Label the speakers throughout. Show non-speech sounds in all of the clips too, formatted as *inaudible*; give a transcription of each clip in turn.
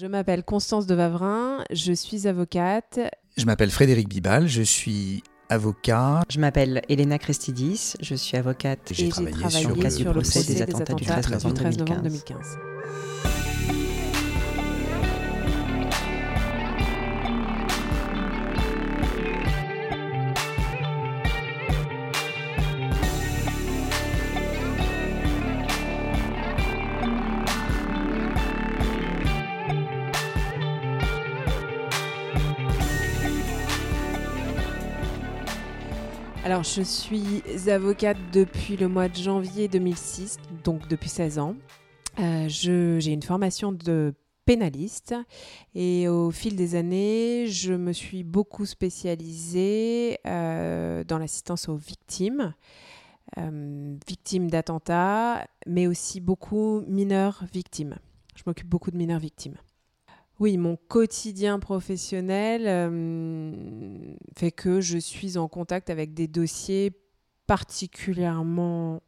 Speaker 1: Je m'appelle Constance de Vavrin, je suis avocate.
Speaker 2: Je m'appelle Frédéric Bibal, je suis avocat.
Speaker 3: Je m'appelle Elena Crestidis, je suis avocate.
Speaker 1: Et j'ai travaillé, sur, sur, le procès des, attentats, du 13 novembre 2015. Je suis avocate depuis le mois de janvier 2006, donc depuis 16 ans. Euh, j'ai une formation de pénaliste et au fil des années, je me suis beaucoup spécialisée euh, dans l'assistance aux victimes, euh, victimes d'attentats, mais aussi beaucoup mineurs victimes. Je m'occupe beaucoup de mineurs victimes. Oui, mon quotidien professionnel euh, fait que je suis en contact avec des dossiers particulièrement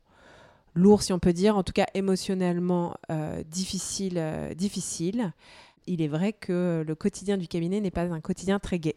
Speaker 1: lourds, si on peut dire, en tout cas émotionnellement euh, difficiles. Euh, Il est vrai que le quotidien du cabinet n'est pas un quotidien très gai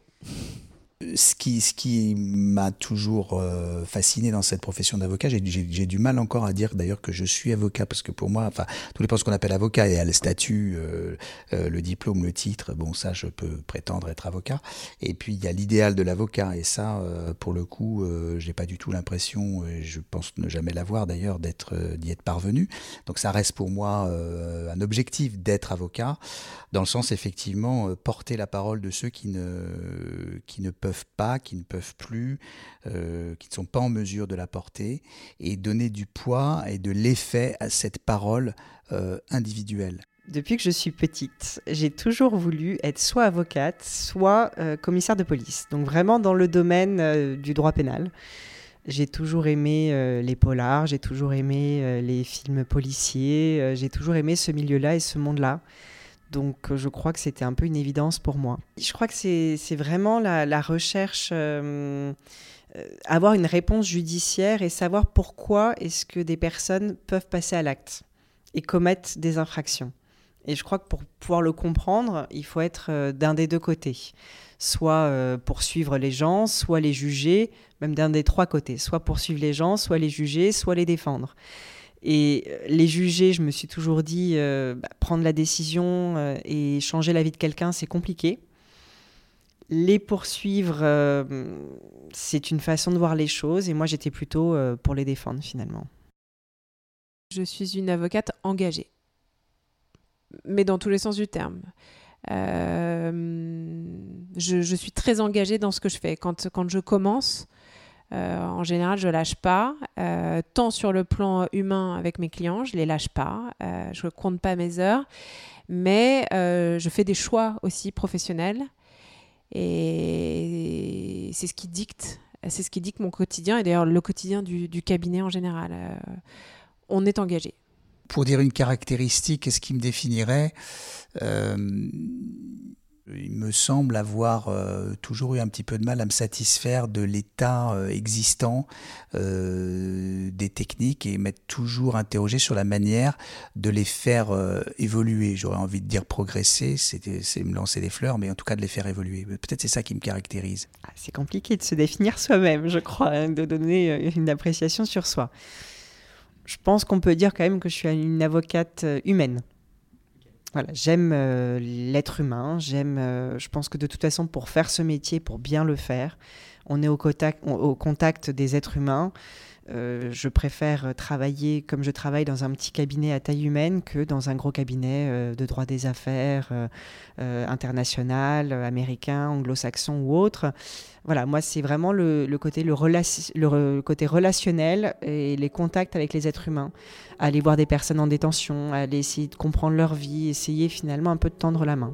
Speaker 2: ce qui, ce qui m'a toujours euh, fasciné dans cette profession d'avocat, j'ai du mal encore à dire d'ailleurs que je suis avocat, parce que pour moi, enfin, tout dépend ce qu'on appelle avocat, et à le statut, euh, euh, le diplôme, le titre, bon, ça, je peux prétendre être avocat. Et puis, il y a l'idéal de l'avocat, et ça, pour le coup, j'ai pas du tout l'impression, et je pense ne jamais l'avoir d'ailleurs, d'être d'y être parvenu. Donc, ça reste pour moi un objectif d'être avocat, dans le sens, effectivement, porter la parole de ceux qui ne, qui ne peuvent pas, qui ne peuvent plus, euh, qui ne sont pas en mesure de la porter, et donner du poids et de l'effet à cette parole euh, individuelle.
Speaker 3: Depuis que je suis petite, j'ai toujours voulu être soit avocate, soit euh, commissaire de police. Donc vraiment dans le domaine du droit pénal. J'ai toujours aimé les polars, j'ai toujours aimé les films policiers, j'ai toujours aimé ce milieu-là et ce monde-là. Donc euh, je crois que c'était un peu une évidence pour moi. Je crois que c'est vraiment la, recherche, euh, euh, avoir une réponse judiciaire et savoir pourquoi est-ce que des personnes peuvent passer à l'acte et commettre des infractions. Et je crois que pour pouvoir le comprendre, il faut être d'un des deux côtés. Soit poursuivre les gens, soit les juger, même d'un des trois côtés. Soit poursuivre les gens, soit les juger, soit les défendre. Et euh, les juger, je me suis toujours dit, euh, bah, prendre la décision euh, et changer la vie de quelqu'un, c'est compliqué. Les poursuivre, c'est une façon de voir les choses, et moi j'étais plutôt pour les défendre finalement.
Speaker 1: Je suis une avocate engagée, mais dans tous les sens du terme. Je, je, suis très engagée dans ce que je fais. Quand, quand je commence, euh, en général, je lâche pas, euh, tant sur le plan humain avec mes clients, je les lâche pas, euh, je compte pas mes heures, mais je fais des choix aussi professionnels. Et c'est ce qui dicte, c'est ce qui dicte mon quotidien et d'ailleurs le quotidien du, du cabinet en général. on est engagé.
Speaker 2: Pour dire une caractéristique, ce qui me définirait, il me semble avoir euh, toujours eu un petit peu de mal à me satisfaire de l'état euh, existant euh, des techniques et m'être toujours interrogé sur la manière de les faire évoluer. J'aurais envie de dire progresser, c'est me lancer des fleurs, mais en tout cas de les faire évoluer. Peut-être c'est ça qui me caractérise.
Speaker 3: Ah, c'est compliqué de se définir soi-même, je crois, hein, de donner une appréciation sur soi. Je pense qu'on peut dire quand même que je suis une avocate humaine. Voilà, j'aime euh, l'être humain, j'aime, euh, je pense que de toute façon, pour faire ce métier, pour bien le faire, on est au contact, au contact des êtres humains. Euh, je préfère travailler comme je travaille dans un petit cabinet à taille humaine que dans un gros cabinet de droit des affaires international, américain, anglo-saxon ou autre. Voilà, moi c'est vraiment le, côté, le, côté relationnel et les contacts avec les êtres humains. Aller voir des personnes en détention, aller essayer de comprendre leur vie, essayer finalement un peu de tendre la main.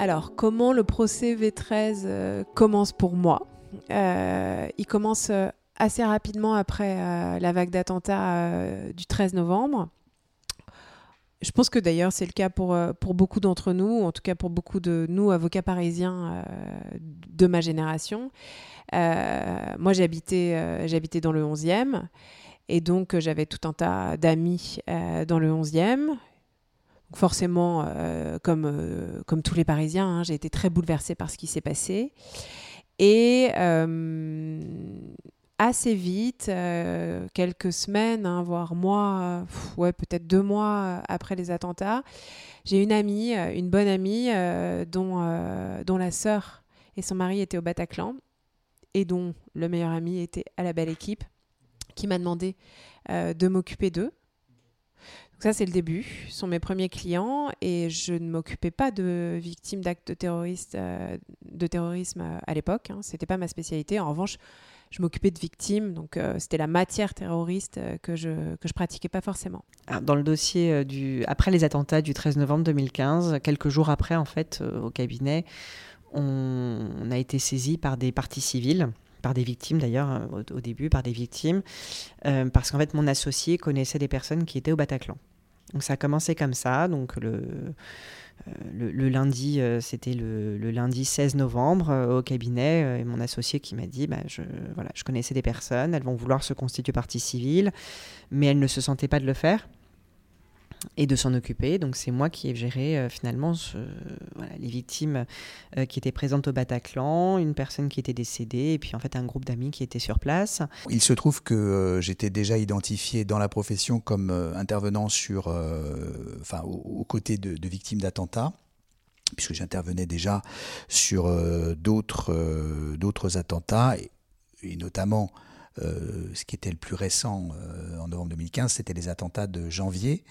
Speaker 1: Alors, comment le procès V13 euh, commence pour moi euh, il commence euh, assez rapidement après la vague d'attentats du 13 novembre. je pense que d'ailleurs c'est le cas pour, pour beaucoup d'entre nous, en tout cas pour beaucoup de nous, avocats parisiens de ma génération. moi j'habitais j'habitais dans le 11e et donc j'avais tout un tas d'amis dans le 11e forcément, euh, comme, euh, comme tous les Parisiens, hein, j'ai été très bouleversée par ce qui s'est passé. Et euh, assez vite, quelques semaines, hein, voire mois, ouais, peut-être deux mois après les attentats, j'ai une amie, une bonne amie, dont, dont la sœur et son mari étaient au Bataclan, et dont le meilleur ami était à la belle équipe, qui m'a demandé de m'occuper d'eux ça, c'est le début. Ce sont mes premiers clients et je ne m'occupais pas de victimes d'actes terroristes, euh, de terrorisme euh, à l'époque. Hein. Ce n'était pas ma spécialité. En revanche, je m'occupais de victimes, donc euh, c'était la matière terroriste que je que je pratiquais pas forcément.
Speaker 3: dans le dossier du après les attentats du 13 novembre 2015, quelques jours après en fait au cabinet, on, a été saisi par des parties civiles par des victimes d'ailleurs au, début par des victimes parce qu'en fait mon associé connaissait des personnes qui étaient au Bataclan donc ça a commencé comme ça. Donc le, euh, le, lundi, euh, c'était le, lundi 16 novembre euh, au cabinet, et mon associé qui m'a dit, bah, voilà, je connaissais des personnes, elles vont vouloir se constituer partie civile, mais elles ne se sentaient pas de le faire et de s'en occuper. Donc c'est moi qui ai géré euh, finalement les victimes euh, qui étaient présentes au Bataclan, une personne qui était décédée et puis en fait un groupe d'amis qui était sur place.
Speaker 2: Il se trouve que euh, j'étais déjà identifié dans la profession comme intervenant sur, enfin, aux, côtés de, victimes d'attentats puisque j'intervenais déjà sur d'autres attentats et notamment ce qui était le plus récent euh, en novembre 2015, c'était les attentats de janvier,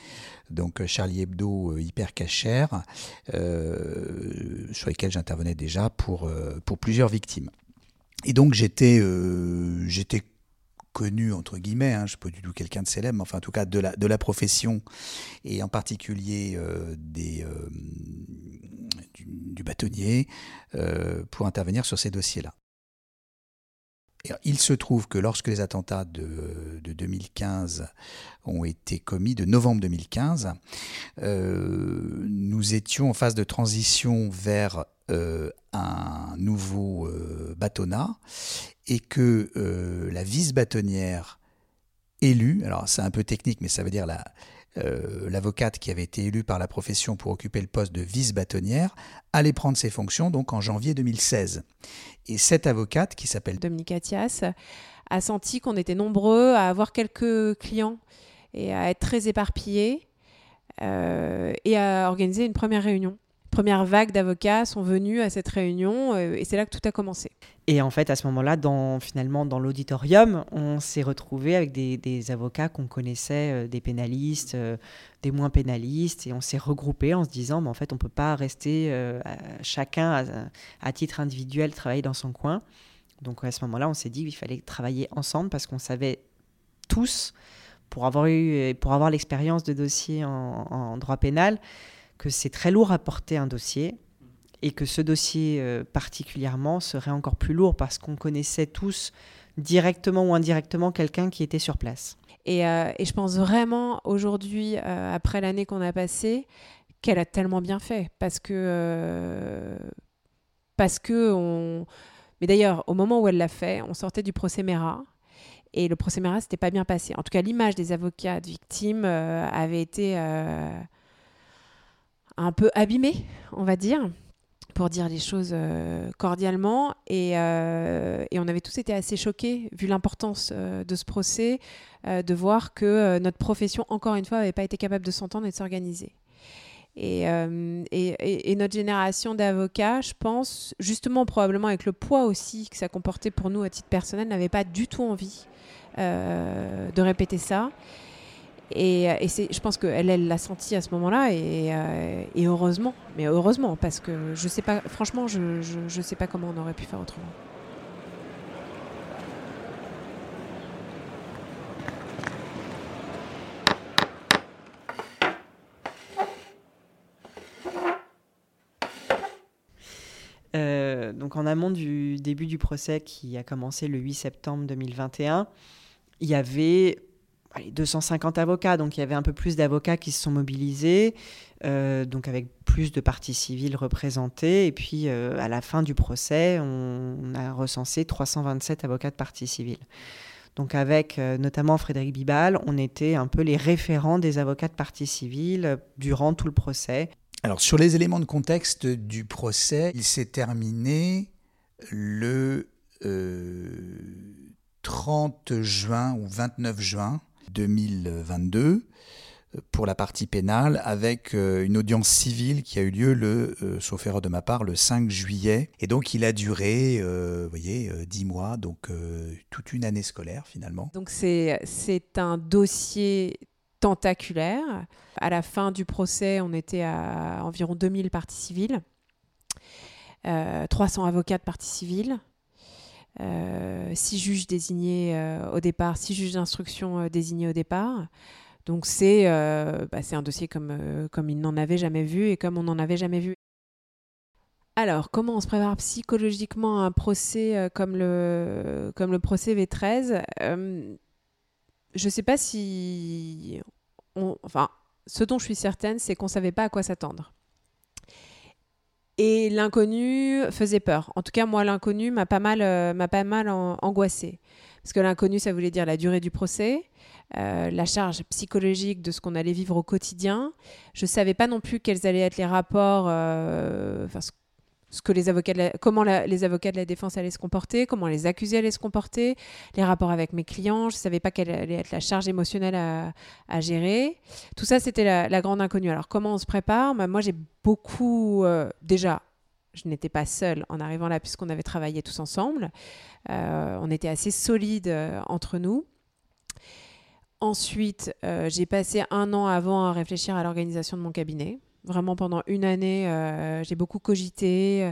Speaker 2: donc euh, Charlie Hebdo hyper cachère, sur lesquels j'intervenais déjà pour, pour plusieurs victimes. Et donc j'étais connu entre guillemets, hein, je ne suis pas du tout quelqu'un de célèbre, mais enfin en tout cas de la, de la profession et en particulier des, du, bâtonnier pour intervenir sur ces dossiers-là il se trouve que lorsque les attentats de, 2015 ont été commis, de novembre 2015, euh, nous étions en phase de transition vers euh, un nouveau euh, bâtonnat et que la vice-bâtonnière élue, alors c'est un peu technique, mais ça veut dire la, l'avocate qui avait été élue par la profession pour occuper le poste de vice-bâtonnière allait prendre ses fonctions donc en janvier 2016. Et cette avocate qui s'appelle
Speaker 1: Dominique Athias a senti qu'on était nombreux à avoir quelques clients et à être très éparpillés euh, et à organiser une première réunion. Première vague d'avocats sont venus à cette réunion euh, et c'est là que tout a commencé.
Speaker 3: Et en fait, à ce moment-là, finalement, dans l'auditorium, on s'est retrouvé avec des, avocats qu'on connaissait, euh, des pénalistes, des moins pénalistes, et on s'est regroupé en se disant, mais en fait, on ne peut pas rester chacun à, titre individuel travailler dans son coin. Donc à ce moment-là, on s'est dit qu'il fallait travailler ensemble parce qu'on savait tous, pour avoir eu, pour avoir l'expérience de dossier en droit pénal, que c'est très lourd à porter un dossier et que ce dossier euh, particulièrement serait encore plus lourd parce qu'on connaissait tous directement ou indirectement quelqu'un qui était sur place.
Speaker 1: Et, euh, je pense vraiment aujourd'hui, euh, après l'année qu'on a passée, qu'elle a tellement bien fait parce que parce que on mais d'ailleurs au moment où elle l'a fait on sortait du procès Mera et le procès Mera s'était pas bien passé en tout cas l'image des avocats de victimes avait été un peu abîmé, on va dire, pour dire les choses euh, cordialement. Euh, et, on avait tous été assez choqués, vu l'importance euh, de ce procès, de voir que notre profession, encore une fois, n'avait pas été capable de s'entendre et de s'organiser. Et, et, notre génération d'avocats, je pense, justement probablement avec le poids aussi que ça comportait pour nous à titre personnel, n'avait pas du tout envie de répéter ça. Et, euh, je pense qu'elle elle l'a senti à ce moment-là et, euh, et, heureusement, mais heureusement parce que je sais pas, franchement, je, ne sais pas comment on aurait pu faire autrement.
Speaker 3: Euh, donc en amont du début du procès qui a commencé le 8 septembre 2021, il y avait 250 avocats, donc il y avait un peu plus d'avocats qui se sont mobilisés, euh, donc avec plus de parties civiles représentées. Et puis à la fin du procès, on, a recensé 327 avocats de parties civiles. Donc avec notamment Frédéric Bibal, on était un peu les référents des avocats de parties civiles durant tout le procès.
Speaker 2: Alors sur les éléments de contexte du procès, il s'est terminé le 30 juin ou 29 juin 2022 pour la partie pénale avec euh, une audience civile qui a eu lieu le, euh, sauf erreur de ma part, le 5 juillet. Et donc il a duré, euh, vous voyez, 10 mois, donc toute une année scolaire finalement.
Speaker 1: Donc c'est un dossier tentaculaire. À la fin du procès, on était à environ 2000 parties civiles, 300 avocats de parties civiles. Euh, six juges désignés euh, au départ, six juges d'instruction euh, désignés au départ. Donc c'est bah, un dossier comme, comme il n'en avait jamais vu et comme on n'en avait jamais vu. Alors, comment on se prépare psychologiquement à un procès comme, le, comme le procès V13 Je ne sais pas si... enfin, ce dont je suis certaine, c'est qu'on ne savait pas à quoi s'attendre. Et l'inconnu faisait peur. En tout cas, moi, l'inconnu m'a pas mal, euh, pas mal angoissée. Parce que l'inconnu, ça voulait dire la durée du procès, euh, la charge psychologique de ce qu'on allait vivre au quotidien. Je ne savais pas non plus quels allaient être les rapports, euh, comment les avocats de la défense allaient se comporter, comment les accusés allaient se comporter, les rapports avec mes clients. Je ne savais pas quelle allait être la charge émotionnelle à, gérer. Tout ça, c'était la, grande inconnue. Alors, comment on se prépare? Bah, Moi, j'ai beaucoup. Euh, déjà, je n'étais pas seule en arrivant là, puisqu'on avait travaillé tous ensemble. Euh, on était assez solides euh, entre nous. Ensuite, j'ai passé un an avant à réfléchir à l'organisation de mon cabinet. Vraiment pendant une année, euh, j'ai beaucoup cogité, euh,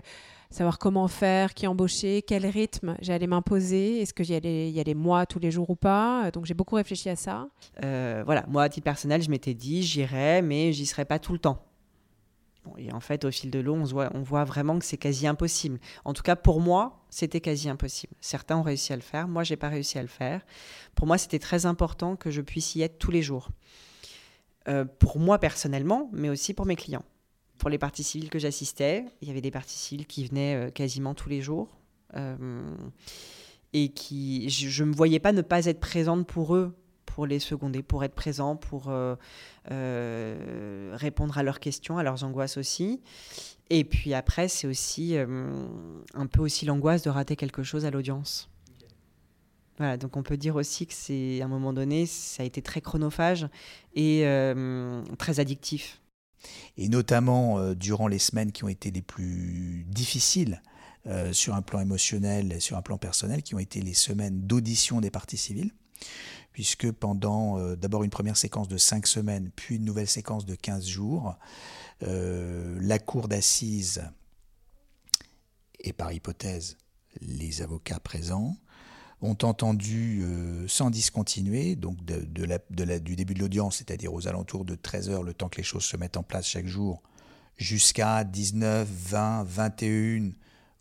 Speaker 1: savoir comment faire, qui embaucher, quel rythme j'allais m'imposer, est-ce qu'il y allait, y allait moi tous les jours ou pas. Donc j'ai beaucoup réfléchi à ça.
Speaker 3: Euh, voilà, moi à titre personnel, je m'étais dit j'irai, mais j'y serai pas tout le temps. et en fait, au fil de l'eau, on, voit, on voit vraiment que c'est quasi impossible. En tout cas, pour moi, c'était quasi impossible. Certains ont réussi à le faire, moi, j'ai pas réussi à le faire. Pour moi, c'était très important que je puisse y être tous les jours. Euh, pour moi personnellement, mais aussi pour mes clients. Pour les parties civiles que j'assistais, il y avait des parties civiles qui venaient euh, quasiment tous les jours. Euh, et qui, je ne me voyais pas ne pas être présente pour eux, pour les seconder, pour être présent, pour répondre à leurs questions, à leurs angoisses aussi. Et puis après, c'est aussi un peu aussi l'angoisse de rater quelque chose à l'audience. Donc on peut dire aussi que c'est à un moment donné, ça a été très chronophage et euh, très addictif.
Speaker 2: Et notamment euh, durant les semaines qui ont été les plus difficiles euh, sur un plan émotionnel et sur un plan personnel, qui ont été les semaines d'audition des parties civiles, puisque pendant d'abord une première séquence de 5 semaines, puis une nouvelle séquence de 15 jours, la cour d'assises et par hypothèse les avocats présents ont entendu euh, sans discontinuer, donc du début de l'audience, c'est-à-dire aux alentours de 13 heures, le temps que les choses se mettent en place chaque jour, jusqu'à 19, 20, 21,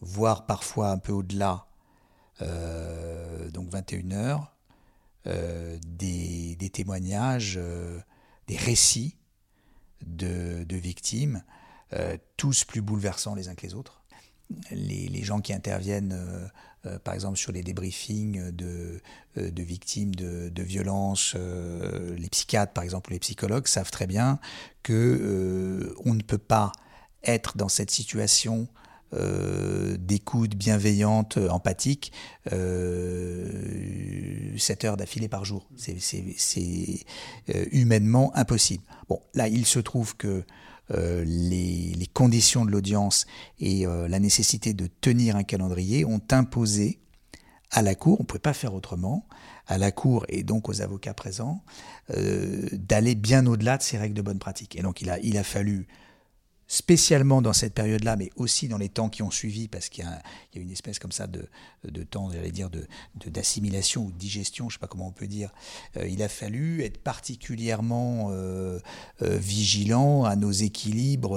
Speaker 2: voire parfois un peu au-delà, euh, donc 21 heures, euh, des, témoignages, des récits de victimes, tous plus bouleversants les uns que les autres. Les, gens qui interviennent, euh, euh, par exemple, sur les débriefings de, euh, victimes de, violences, les psychiatres, par exemple, ou les psychologues, savent très bien que on ne peut pas être dans cette situation d'écoute bienveillante, empathique, 7 heures d'affilée par jour. C'est humainement impossible. Bon, là, il se trouve que euh, les, conditions de l'audience et euh, la nécessité de tenir un calendrier ont imposé à la Cour, on ne pouvait pas faire autrement, à la Cour et donc aux avocats présents, euh, d'aller bien au-delà de ces règles de bonne pratique. Et donc il a, il a fallu spécialement dans cette période-là, mais aussi dans les temps qui ont suivi, parce qu'il y, a une espèce comme ça de, temps, j'allais dire, d'assimilation de, ou de digestion, je ne sais pas comment on peut dire, euh, il a fallu être particulièrement euh, euh, vigilant à nos équilibres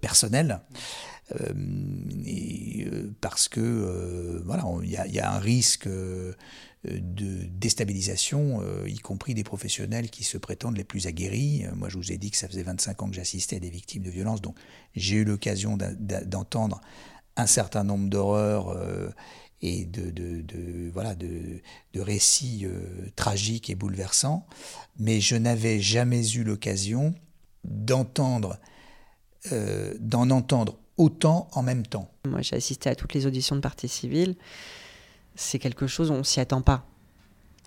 Speaker 2: personnels. Et parce que voilà, il y, a un risque de déstabilisation, y compris des professionnels qui se prétendent les plus aguerris. Moi, je vous ai dit que ça faisait 25 ans que j'assistais à des victimes de violences, donc j'ai eu l'occasion d'entendre un certain nombre d'horreurs et de, voilà, de, récits euh, tragiques et bouleversants, mais je n'avais jamais eu l'occasion d'entendre, euh, d'en entendre autant en même temps.
Speaker 3: Moi, j'ai assisté à toutes les auditions de partie civile. C'est quelque chose, on s'y attend pas.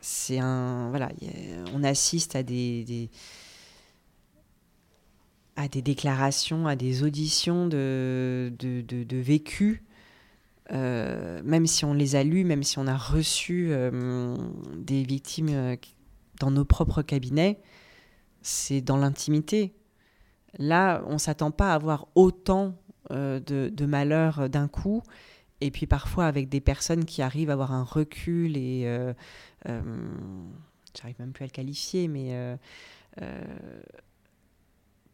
Speaker 3: C'est un, voilà, on assiste à des, à des déclarations, à des auditions de, de, de, vécus euh, même si on les a lus, même si on a reçu euh, des victimes euh, dans nos propres cabinets, c'est dans l'intimité. Là, on ne s'attend pas à avoir autant de, malheurs d'un coup, et puis parfois avec des personnes qui arrivent à avoir un recul et... J'arrive même plus à le qualifier, mais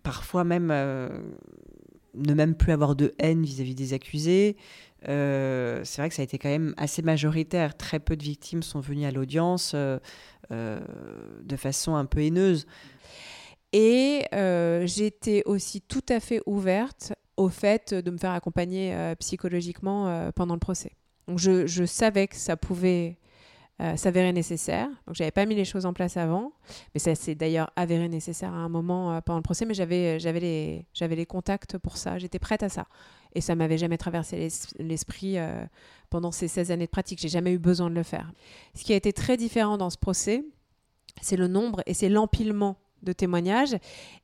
Speaker 3: parfois même ne même plus avoir de haine vis-à-vis des accusés. Euh, c'est vrai que ça a été quand même assez majoritaire. Très peu de victimes sont venues à l'audience euh, euh, de façon un peu haineuse.
Speaker 1: Et j'étais aussi tout à fait ouverte au fait de me faire accompagner psychologiquement pendant le procès. Donc je, savais que ça pouvait euh, s'avérait nécessaire. Donc j'avais pas mis les choses en place avant, mais ça s'est d'ailleurs avéré nécessaire à un moment euh, pendant le procès, mais j'avais, euh, j'avais, les, j'avais les contacts pour ça, j'étais prête à ça. Et ça m'avait jamais traversé l'esprit pendant ces 16 années de pratique, j'ai jamais eu besoin de le faire. Ce qui a été très différent dans ce procès, c'est le nombre et c'est l'empilement de témoignages,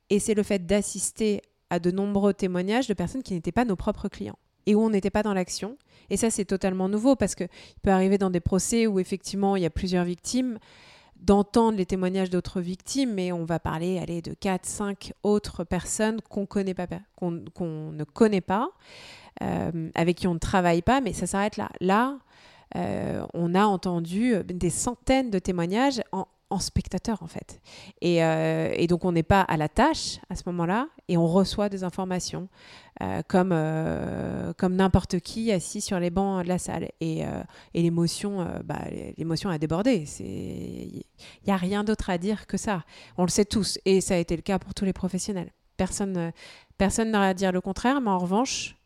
Speaker 1: et c'est le fait d'assister à de nombreux témoignages de personnes qui n'étaient pas nos propres clients et où on n'était pas dans l'action. Et ça, c'est totalement nouveau parce qu'il peut arriver dans des procès où effectivement il y a plusieurs victimes d'entendre les témoignages d'autres victimes, mais on va parler allez, de 4, 5 autres personnes qu'on connaît pas, ne connaît pas, euh, avec qui on ne travaille pas, mais ça s'arrête là. Là, euh, on a entendu des centaines de témoignages en en spectateur en fait. Euh, et, donc on n'est pas à la tâche à ce moment-là et on reçoit des informations euh, comme, euh, comme n'importe qui assis sur les bancs de la salle. Et, l'émotion, bah, l'émotion a débordé. Il n'y a rien d'autre à dire que ça. On le sait tous et ça a été le cas pour tous les professionnels. Personne personne n'aurait à dire le contraire, mais en revanche,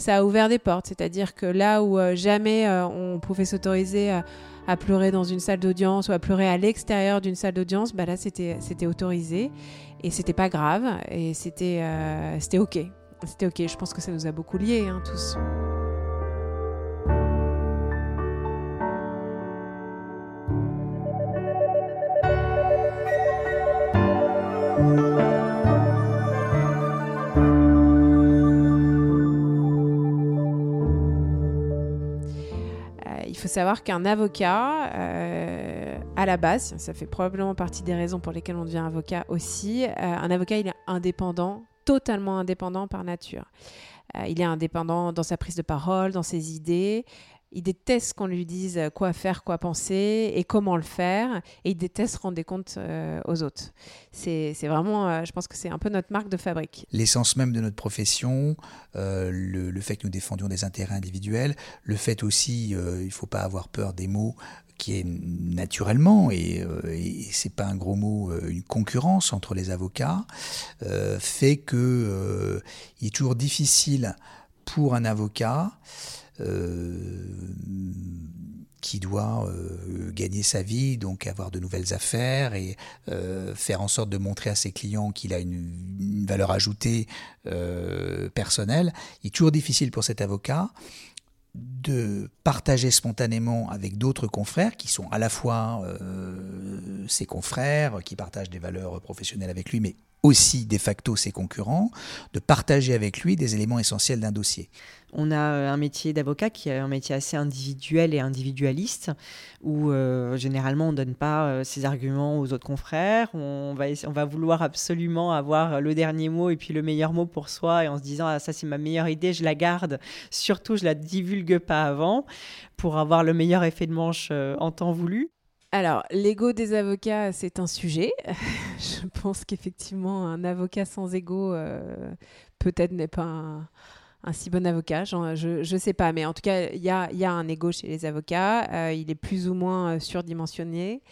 Speaker 1: ça a ouvert des portes. C'est-à-dire que là où jamais on pouvait s'autoriser à à pleurer dans une salle d'audience ou à pleurer à l'extérieur d'une salle d'audience, bah là c'était autorisé et c'était pas grave et c'était euh, c'était ok. C'était ok. Je pense que ça nous a beaucoup liés hein, tous. Faut savoir qu'un avocat, euh, à la base, ça fait probablement partie des raisons pour lesquelles on devient avocat aussi, euh, un avocat, il est indépendant, totalement indépendant par nature. Euh, il est indépendant dans sa prise de parole, dans ses idées il déteste qu'on lui dise quoi faire, quoi penser et comment le faire. Et il déteste rendre des comptes euh, aux autres. C'est vraiment, euh, je pense que c'est un peu notre marque de fabrique.
Speaker 2: L'essence même de notre profession, euh, le, fait que nous défendions des intérêts individuels, le fait aussi, il ne faut pas avoir peur des mots, qui est naturellement, et, et c'est pas un gros mot, une concurrence entre les avocats, fait que il est toujours difficile pour un avocat euh, qui doit euh, gagner sa vie, donc avoir de nouvelles affaires et euh, faire en sorte de montrer à ses clients qu'il a une, valeur ajoutée personnelle. Il est toujours difficile pour cet avocat de partager spontanément avec d'autres confrères qui sont à la fois ses confrères, qui partagent des valeurs professionnelles avec lui, mais aussi de facto ses concurrents, de partager avec lui des éléments essentiels d'un dossier.
Speaker 3: On a euh, un métier d'avocat qui est un métier assez individuel et individualiste, où euh, généralement on ne donne pas euh, ses arguments aux autres confrères, on va, vouloir absolument avoir le dernier mot et puis le meilleur mot pour soi, et en se disant ah, ça c'est ma meilleure idée, je la garde, surtout je la divulgue pas avant, pour avoir le meilleur effet de manche en temps voulu.
Speaker 1: Alors, l'ego des avocats, c'est un sujet. *laughs* Je pense qu'effectivement, un avocat sans ego, peut-être n'est pas un si bon avocat. je ne sais pas, mais en tout cas, il y a, un ego chez les avocats. il est plus ou moins surdimensionné.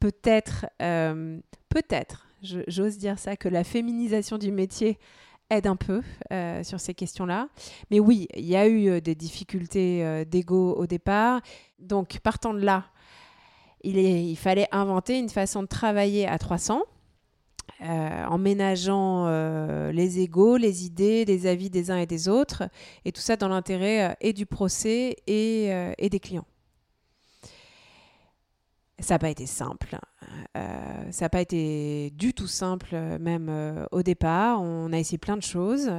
Speaker 1: Peut-être, peut-être, j'ose dire ça, que la féminisation du métier aide un peu euh, sur ces questions-là. Mais oui, il y a eu euh, des difficultés euh, d'ego au départ. Donc, partant de là, il, il, fallait inventer une façon de travailler à 300. En ménageant les égaux, les idées, les avis des uns et des autres, et tout ça dans l'intérêt et du procès et, des clients. Ça n'a pas été simple. Euh, ça n'a pas été du tout simple, euh, même euh, au départ. On a essayé plein de choses.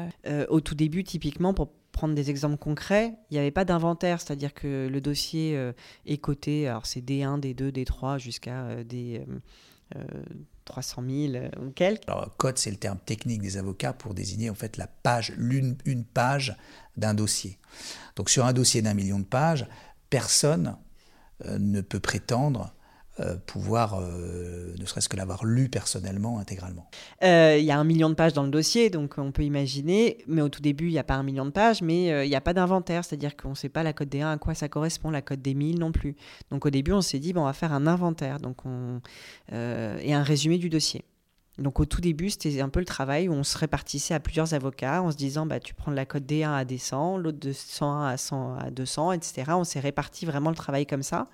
Speaker 3: au tout début, typiquement, pour prendre des exemples concrets, il n'y avait pas d'inventaire, c'est-à-dire que le dossier est coté, alors c'est D1, D2, D3 jusqu'à des 300 000 ou quelques.
Speaker 2: Alors, code, c'est le terme technique des avocats pour désigner en fait la page, l'une une page d'un dossier. Donc sur un dossier d'un million de pages, personne ne peut prétendre euh, pouvoir euh, ne serait-ce que l'avoir lu personnellement, intégralement.
Speaker 3: Euh, il y a un million de pages dans le dossier, donc on peut imaginer, mais au tout début, il n'y a pas un million de pages, mais il n'y a pas d'inventaire, c'est-à-dire qu'on ne sait pas la code des 1 à quoi ça correspond, la code des 1000 non plus. Donc au début, on s'est dit, bon, on va faire un inventaire donc on, et un résumé du dossier. Donc au tout début, c'était un peu le travail où on se répartissait à plusieurs avocats en se disant bah, tu prends la code D1 à D100, l'autre de 101 à, 100 à 200, etc. On s'est réparti vraiment le travail comme ça.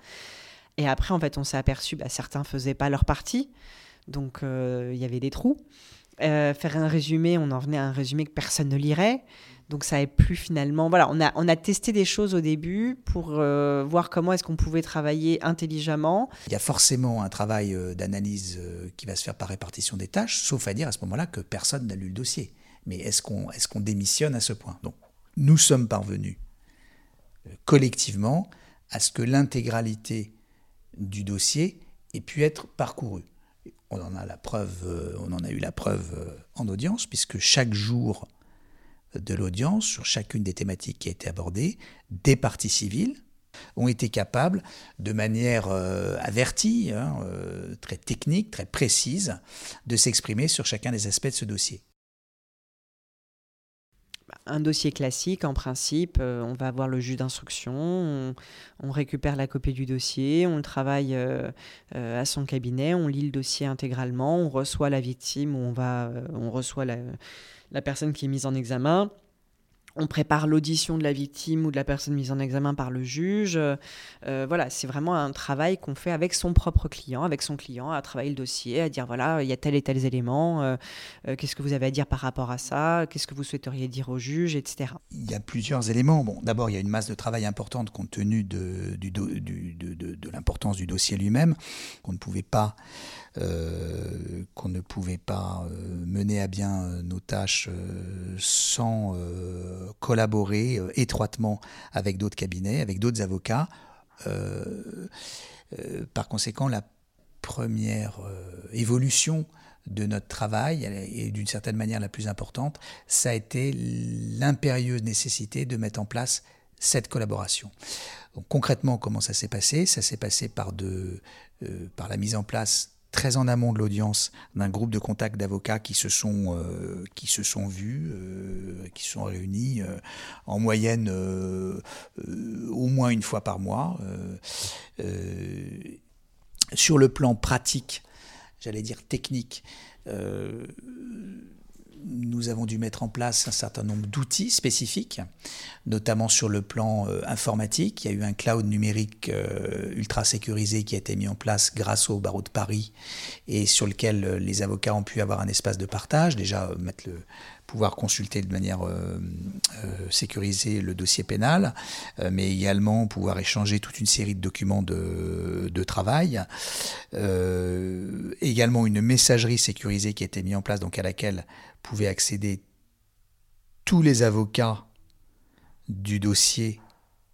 Speaker 3: Et après, en fait, on s'est aperçu, bah, certains faisaient pas leur partie, donc euh, il y avait des trous. Euh, faire un résumé, on en venait à un résumé que personne ne lirait. Donc ça n'est plus finalement. Voilà, on a, on a testé des choses au début pour euh, voir comment est-ce qu'on pouvait travailler intelligemment.
Speaker 2: Il y a forcément un travail d'analyse qui va se faire par répartition des tâches, sauf à dire à ce moment-là que personne n'a lu le dossier. Mais est-ce qu'on est démissionne à ce point? Donc nous sommes parvenus collectivement à ce que l'intégralité du dossier ait pu être parcouru. On en a euh, eu la preuve euh, en audience, puisque chaque jour de l'audience, sur chacune des thématiques qui a été abordée, des parties civiles ont été capables, de manière euh, avertie, hein, très technique, très précise, de s'exprimer sur chacun des aspects de ce dossier
Speaker 3: un dossier classique, en principe, euh, on va avoir le juge d'instruction, on, récupère la copie du dossier, on le travaille euh, euh, à son cabinet, on lit le dossier intégralement, on reçoit la victime on, va, on reçoit la personne qui est mise en examen on prépare l'audition de la victime ou de la personne mise en examen par le juge. Euh, voilà, c'est vraiment un travail qu'on fait avec son propre client, avec son client, à travailler le dossier, à dire voilà, il y a tel et tel éléments, euh, euh, qu'est-ce que vous avez à dire par rapport à ça, qu'est-ce que vous souhaiteriez dire au juge, etc.
Speaker 2: Il y a plusieurs éléments. Bon, d'abord, il y a une masse de travail importante compte tenu de, de l'importance du dossier lui-même, qu'on ne pouvait pas qu'on ne pouvait pas mener à bien nos tâches sans collaborer étroitement avec d'autres cabinets, avec d'autres avocats. par conséquent, la première évolution de notre travail, et d'une certaine manière la plus importante, ça a été l'impérieuse nécessité de mettre en place cette collaboration. Concrètement, comment ça s'est passé? Ça s'est passé par la mise en place très en amont de l'audience d'un groupe de contacts d'avocats qui se sont euh, vus, euh, qui se sont réunis euh, en moyenne au moins une fois par mois. sur le plan pratique, j'allais dire technique nous avons dû mettre en place un certain nombre d'outils spécifiques, notamment sur le plan euh, informatique. Il y a eu un cloud numérique euh, ultra sécurisé qui a été mis en place grâce au barreau de Paris et sur lequel euh, les avocats ont pu avoir un espace de partage, déjà mettre le, pouvoir consulter de manière sécurisée le dossier pénal, mais également pouvoir échanger toute une série de documents de, de travail. également une messagerie sécurisée qui a été mise en place, donc à laquelle pouvaient accéder tous les avocats du dossier,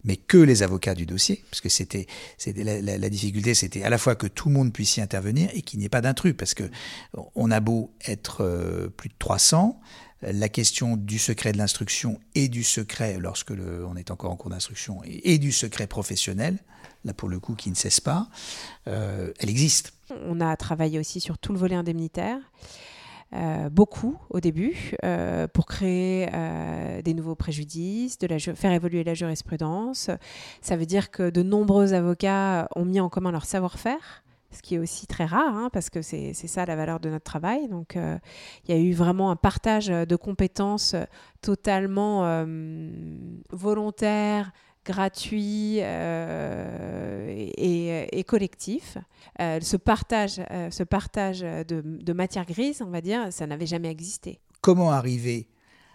Speaker 2: mais que les avocats du dossier, parce que c'était, la, la, difficulté, c'était à la fois que tout le monde puisse y intervenir et qu'il n'y ait pas d'intrus, parce que on a beau être euh, plus de 300, la question du secret de l'instruction et du secret, lorsque le, on est encore en cours d'instruction, et, du secret professionnel, là pour le coup qui ne cesse pas, euh, elle existe.
Speaker 1: On a travaillé aussi sur tout le volet indemnitaire. euh, beaucoup au début euh, pour créer des nouveaux préjudices, de faire évoluer la jurisprudence. Ça veut dire que de nombreux avocats ont mis en commun leur savoir-faire ce qui est aussi très rare, hein, parce que c'est ça la valeur de notre travail. Donc, il y a eu vraiment un partage de compétences totalement volontaire, gratuit euh, et, collectif. Euh, ce partage, euh, ce partage de, matière grise, on va dire, ça n'avait jamais existé.
Speaker 2: Comment arriver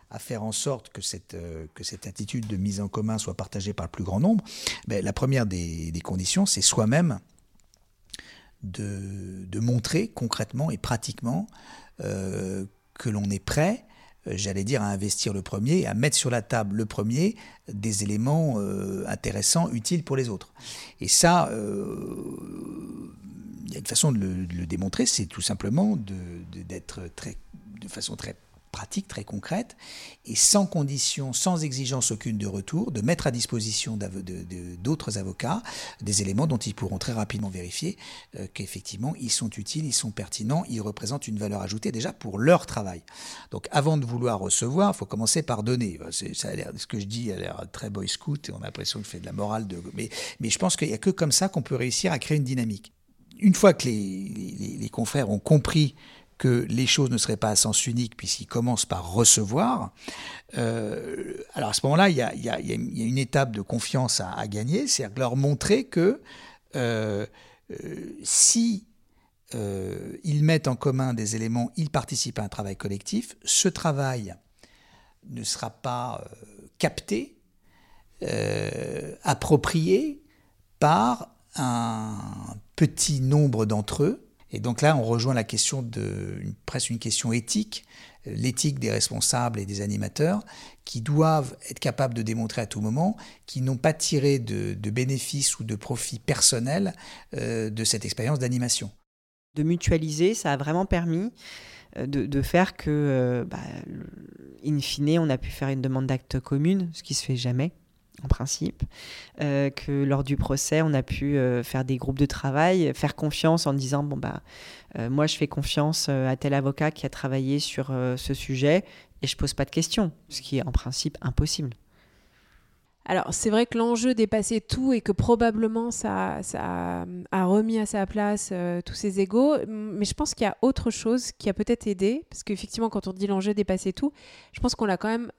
Speaker 2: à faire en sorte que cette, que cette attitude de mise en commun soit partagée par le plus grand nombre? Ben, La première des conditions, c'est soi-même de, montrer concrètement et pratiquement que l'on est prêt euh, j'allais dire, à investir le premier, à mettre sur la table le premier des éléments euh, intéressants, utiles pour les autres. Et ça, euh, il y a une façon de le, démontrer, c'est tout simplement d'être de, très, de façon très pratique, très concrète, et sans condition, sans exigence aucune de retour, de mettre à disposition d'autres avocats des éléments dont ils pourront très rapidement vérifier euh, qu'effectivement ils sont utiles, ils sont pertinents, ils représentent une valeur ajoutée déjà pour leur travail. Donc avant de vouloir recevoir, il faut commencer par donner. Ça a ce que je dis a l'air très boy scout, et on a l'impression qu'il fait de la morale, de, mais, mais je pense qu'il n'y a que comme ça qu'on peut réussir à créer une dynamique. Une fois que les confrères ont compris que les choses ne seraient pas à sens unique puisqu'ils commencent par recevoir. Euh, alors à ce moment-là, il y, a, une étape de confiance à, gagner, c'est-à-dire leur montrer que euh, euh, si ils mettent en commun des éléments, ils participent à un travail collectif, ce travail ne sera pas capté, approprié par un petit nombre d'entre eux et donc là, on rejoint la question de presque une question éthique, l'éthique des responsables et des animateurs, qui doivent être capables de démontrer à tout moment qu'ils n'ont pas tiré de, bénéfices ou de profits personnels euh, de cette expérience d'animation.
Speaker 3: De mutualiser, ça a vraiment permis euh, de, faire que, euh, bah, in fine, on a pu faire une demande d'acte commune, ce qui se fait jamais en principe, euh, que lors du procès, on a pu euh, faire des groupes de travail, faire confiance en disant bon bah euh, moi je fais confiance à tel avocat qui a travaillé sur ce sujet et je pose pas de questions, ce qui est en principe impossible.
Speaker 1: Alors c'est vrai que l'enjeu dépassait tout et que probablement ça, a remis à sa place tous ces égaux, mais je pense qu'il y a autre chose qui a peut-être aidé, parce qu'effectivement quand on dit l'enjeu dépassait tout, je pense qu'on l'a quand même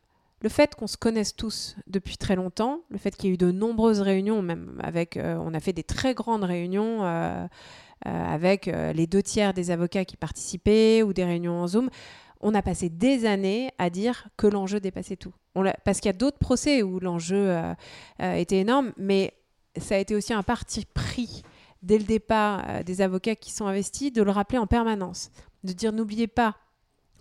Speaker 1: le fait qu'on se connaisse tous depuis très longtemps, le fait qu'il y ait eu de nombreuses réunions, même avec, euh, on a fait des très grandes réunions euh, euh, avec les deux tiers des avocats qui participaient ou des réunions en Zoom, on a passé des années à dire que l'enjeu dépassait tout. parce qu'il y a d'autres procès où l'enjeu était énorme, mais ça a été aussi un parti pris dès le départ des avocats qui sont investis de le rappeler en permanence, de dire n'oubliez pas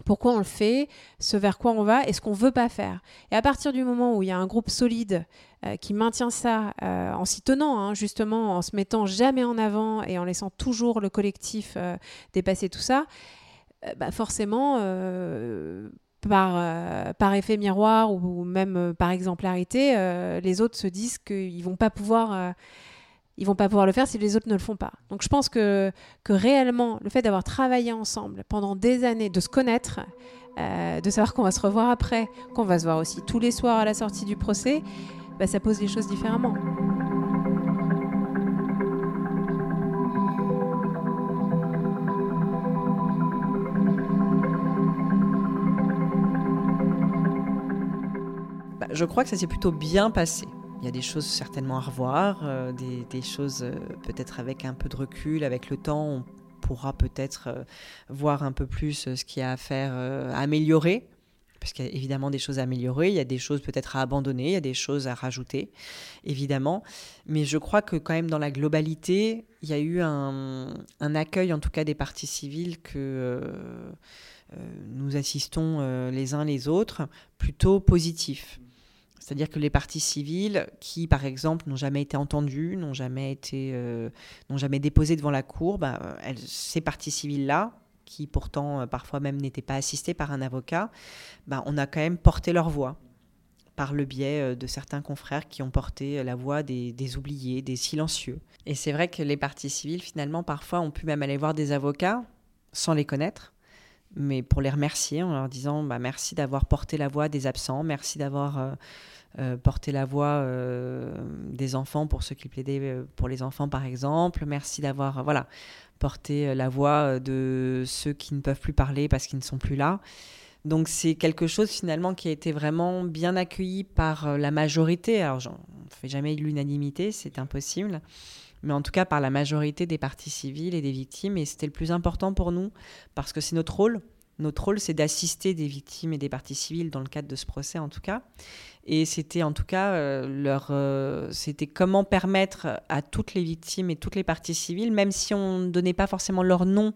Speaker 1: pourquoi on le fait, ce vers quoi on va et ce qu'on veut pas faire. Et à partir du moment où il y a un groupe solide euh, qui maintient ça euh, en s'y tenant, hein, justement, en se mettant jamais en avant et en laissant toujours le collectif euh, dépasser tout ça, bah forcément, par, par effet miroir ou, même par exemplarité, les autres se disent qu'ils vont pas pouvoir ils vont pas pouvoir le faire si les autres ne le font pas. Donc je pense que, que réellement, le fait d'avoir travaillé ensemble pendant des années, de se connaître, euh, de savoir qu'on va se revoir après, qu'on va se voir aussi tous les soirs à la sortie du procès, bah, ça pose les choses différemment.
Speaker 3: Bah, je crois que ça s'est plutôt bien passé. Il y a des choses certainement à revoir, euh, des, choses euh, peut-être avec un peu de recul, avec le temps, on pourra peut-être euh, voir un peu plus ce qu'il y a à faire, améliorer. Parce qu'il y a évidemment des choses à améliorer, il y a des choses peut-être à abandonner, il y a des choses à rajouter, évidemment. Mais je crois que quand même dans la globalité, il y a eu un, accueil, en tout cas des parties civiles, que nous assistons les uns les autres, plutôt positif. C'est-à-dire que les parties civiles qui, par exemple, n'ont jamais été entendues, n'ont jamais été, euh, n'ont jamais déposé devant la cour, bah, ces parties civiles-là, qui pourtant euh, parfois même n'étaient pas assistées par un avocat, bah, on a quand même porté leur voix par le biais euh, de certains confrères qui ont porté la voix des oubliés, des silencieux. Et c'est vrai que les parties civiles, finalement, parfois, ont pu même aller voir des avocats sans les connaître mais pour les remercier en leur disant bah, merci d'avoir porté la voix des absents, merci d'avoir euh, euh, porté la voix des enfants pour ceux qui plaidaient pour les enfants par exemple, merci d'avoir voilà porté la voix de ceux qui ne peuvent plus parler parce qu'ils ne sont plus là. Donc c'est quelque chose finalement qui a été vraiment bien accueilli par la majorité. Alors on ne fait jamais l'unanimité, c'est impossible mais en tout cas par la majorité des parties civiles et des victimes. Et c'était le plus important pour nous, parce que c'est notre rôle. Notre rôle, c'est d'assister des victimes et des parties civiles dans le cadre de ce procès, en tout cas. Et c'était en tout cas euh, leur, euh, c'était comment permettre à toutes les victimes et toutes les parties civiles, même si on ne donnait pas forcément leur nom,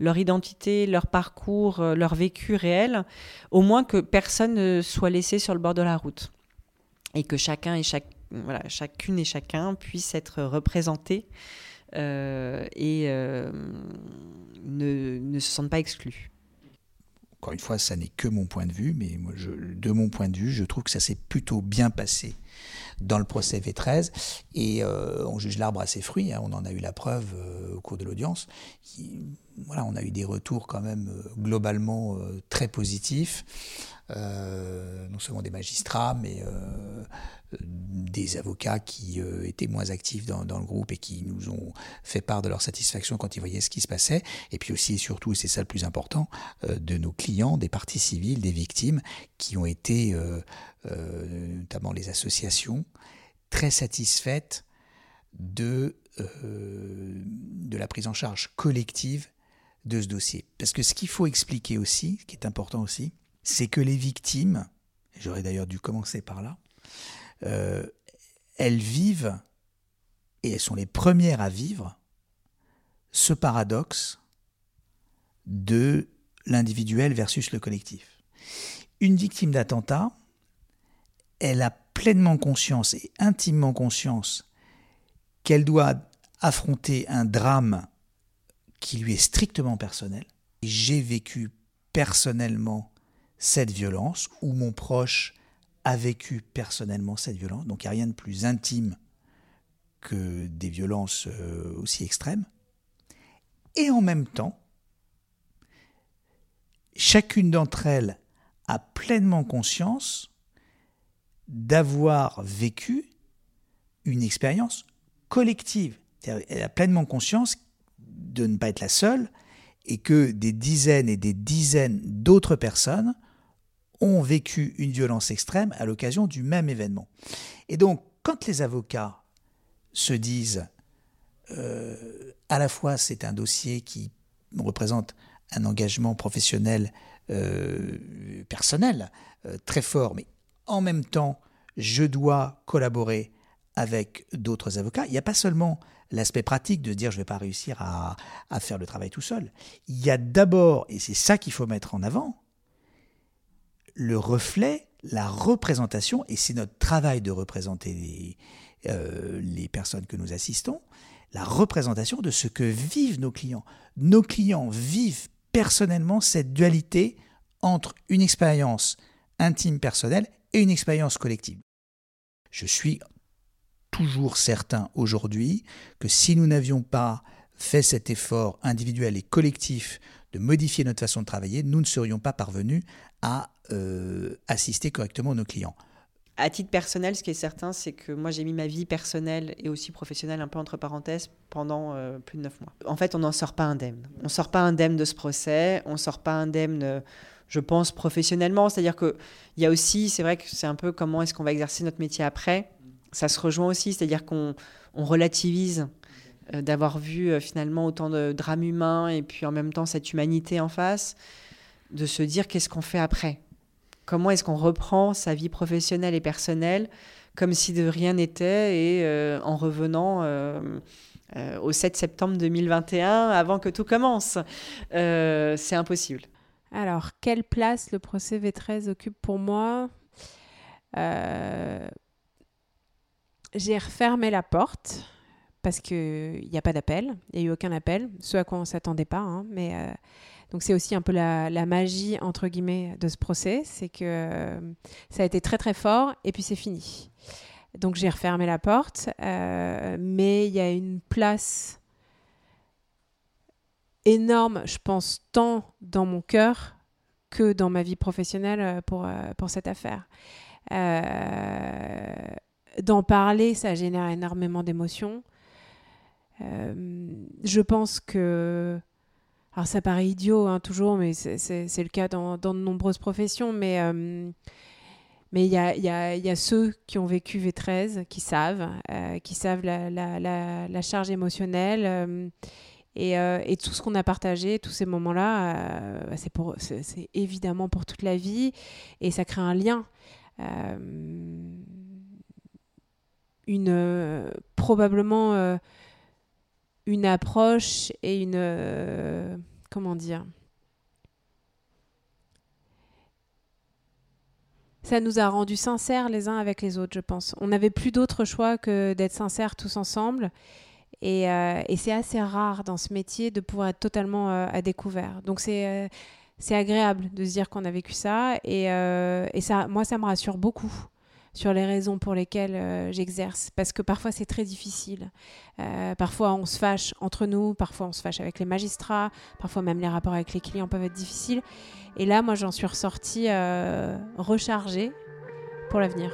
Speaker 3: leur identité, leur parcours, euh, leur vécu réel, au moins que personne ne soit laissé sur le bord de la route et que chacun et chaque voilà, chacune et chacun puisse être représenté euh, et euh, ne, ne, se sentent pas exclus.
Speaker 2: Encore une fois, ça n'est que mon point de vue, mais de mon point de vue, je trouve que ça s'est plutôt bien passé dans le procès V13 et euh, on juge l'arbre à ses fruits. Hein, on en a eu la preuve au cours de l'audience. Voilà, on a eu des retours quand même globalement très positifs. Non seulement des magistrats, mais des avocats qui euh, étaient moins actifs dans, le groupe et qui nous ont fait part de leur satisfaction quand ils voyaient ce qui se passait. Et puis aussi et surtout, et c'est ça le plus important, euh, de nos clients, des parties civiles, des victimes, qui ont été, euh, notamment les associations, très satisfaites de, de la prise en charge collective de ce dossier. Parce que ce qu'il faut expliquer aussi, ce qui est important aussi, c'est que les victimes, j'aurais d'ailleurs dû commencer par là, euh, elles vivent, et elles sont les premières à vivre, ce paradoxe de l'individuel versus le collectif. Une victime d'attentat, elle a pleinement conscience et intimement conscience qu'elle doit affronter un drame qui lui est strictement personnel. J'ai vécu personnellement cette violence, où mon proche a vécu personnellement cette violence. Donc il n'y a rien de plus intime que des violences euh, aussi extrêmes. Et en même temps, chacune d'entre elles a pleinement conscience d'avoir vécu une expérience collective. Elle a pleinement conscience de ne pas être la seule et que des dizaines et des dizaines d'autres personnes ont vécu une violence extrême à l'occasion du même événement. Et donc, quand les avocats se disent euh, à la fois c'est un dossier qui représente un engagement professionnel euh, personnel euh, très fort, mais en même temps, je dois collaborer avec d'autres avocats. Il n'y a pas seulement l'aspect pratique de dire je ne vais pas réussir à, à, faire le travail tout seul. Il y a d'abord, et c'est ça qu'il faut mettre en avant, le reflet, la représentation, et c'est notre travail de représenter les, euh, les personnes que nous assistons, la représentation de ce que vivent nos clients. Nos clients vivent personnellement cette dualité entre une expérience intime personnelle et une expérience collective. Je suis toujours certain aujourd'hui que si nous n'avions pas fait cet effort individuel et collectif de modifier notre façon de travailler, nous ne serions pas parvenus à euh, assister correctement nos clients.
Speaker 3: À titre personnel, ce qui est certain, c'est que moi j'ai mis ma vie personnelle et aussi professionnelle un peu entre parenthèses pendant euh, plus de neuf mois. En fait, on n'en sort pas indemne. On ne sort pas indemne de ce procès, on ne sort pas indemne, je pense, professionnellement. C'est-à-dire qu'il y a aussi, c'est vrai que c'est un peu comment est-ce qu'on va exercer notre métier après. Ça se rejoint aussi, c'est-à-dire qu'on relativise euh, d'avoir vu finalement autant de drames humains et puis en même temps cette humanité en face, de se dire qu'est-ce qu'on fait après. Comment est-ce qu'on reprend sa vie professionnelle et personnelle comme si de rien n'était et euh, en revenant euh, euh, au 7 septembre 2021 avant que tout commence. C'est impossible.
Speaker 1: Alors, quelle place le procès V13 occupe pour moi? J'ai refermé la porte parce qu'il n'y a pas d'appel, il n'y a eu aucun appel, ce à quoi on ne s'attendait pas, hein, mais donc c'est aussi un peu la, magie, entre guillemets, de ce procès, c'est que euh, ça a été très très fort et puis c'est fini. Donc j'ai refermé la porte, euh, mais il y a une place énorme, je pense, tant dans mon cœur que dans ma vie professionnelle pour, pour cette affaire. D'en parler, ça génère énormément d'émotions. je pense que alors ça paraît idiot hein, toujours, mais c'est le cas dans, de nombreuses professions, mais euh, mais il y a, y, y a, ceux qui ont vécu V13, qui savent, euh, qui savent la, charge émotionnelle. Euh, et, et, tout ce qu'on a partagé, tous ces moments-là, bah, c'est évidemment pour toute la vie. Et ça crée un lien. une, probablement une approche et une... Euh, comment dire? Ça nous a rendus sincères les uns avec les autres, je pense. On n'avait plus d'autre choix que d'être sincères tous ensemble. Et, euh, et c'est assez rare dans ce métier de pouvoir être totalement euh, à découvert. Donc c'est c'est agréable de se dire qu'on a vécu ça. Et, et, ça, moi, ça me rassure beaucoup sur les raisons pour lesquelles euh, j'exerce, parce que parfois c'est très difficile. Euh, parfois on se fâche entre nous, parfois on se fâche avec les magistrats, parfois même les rapports avec les clients peuvent être difficiles. Et là, moi, j'en suis ressortie euh, rechargée pour l'avenir.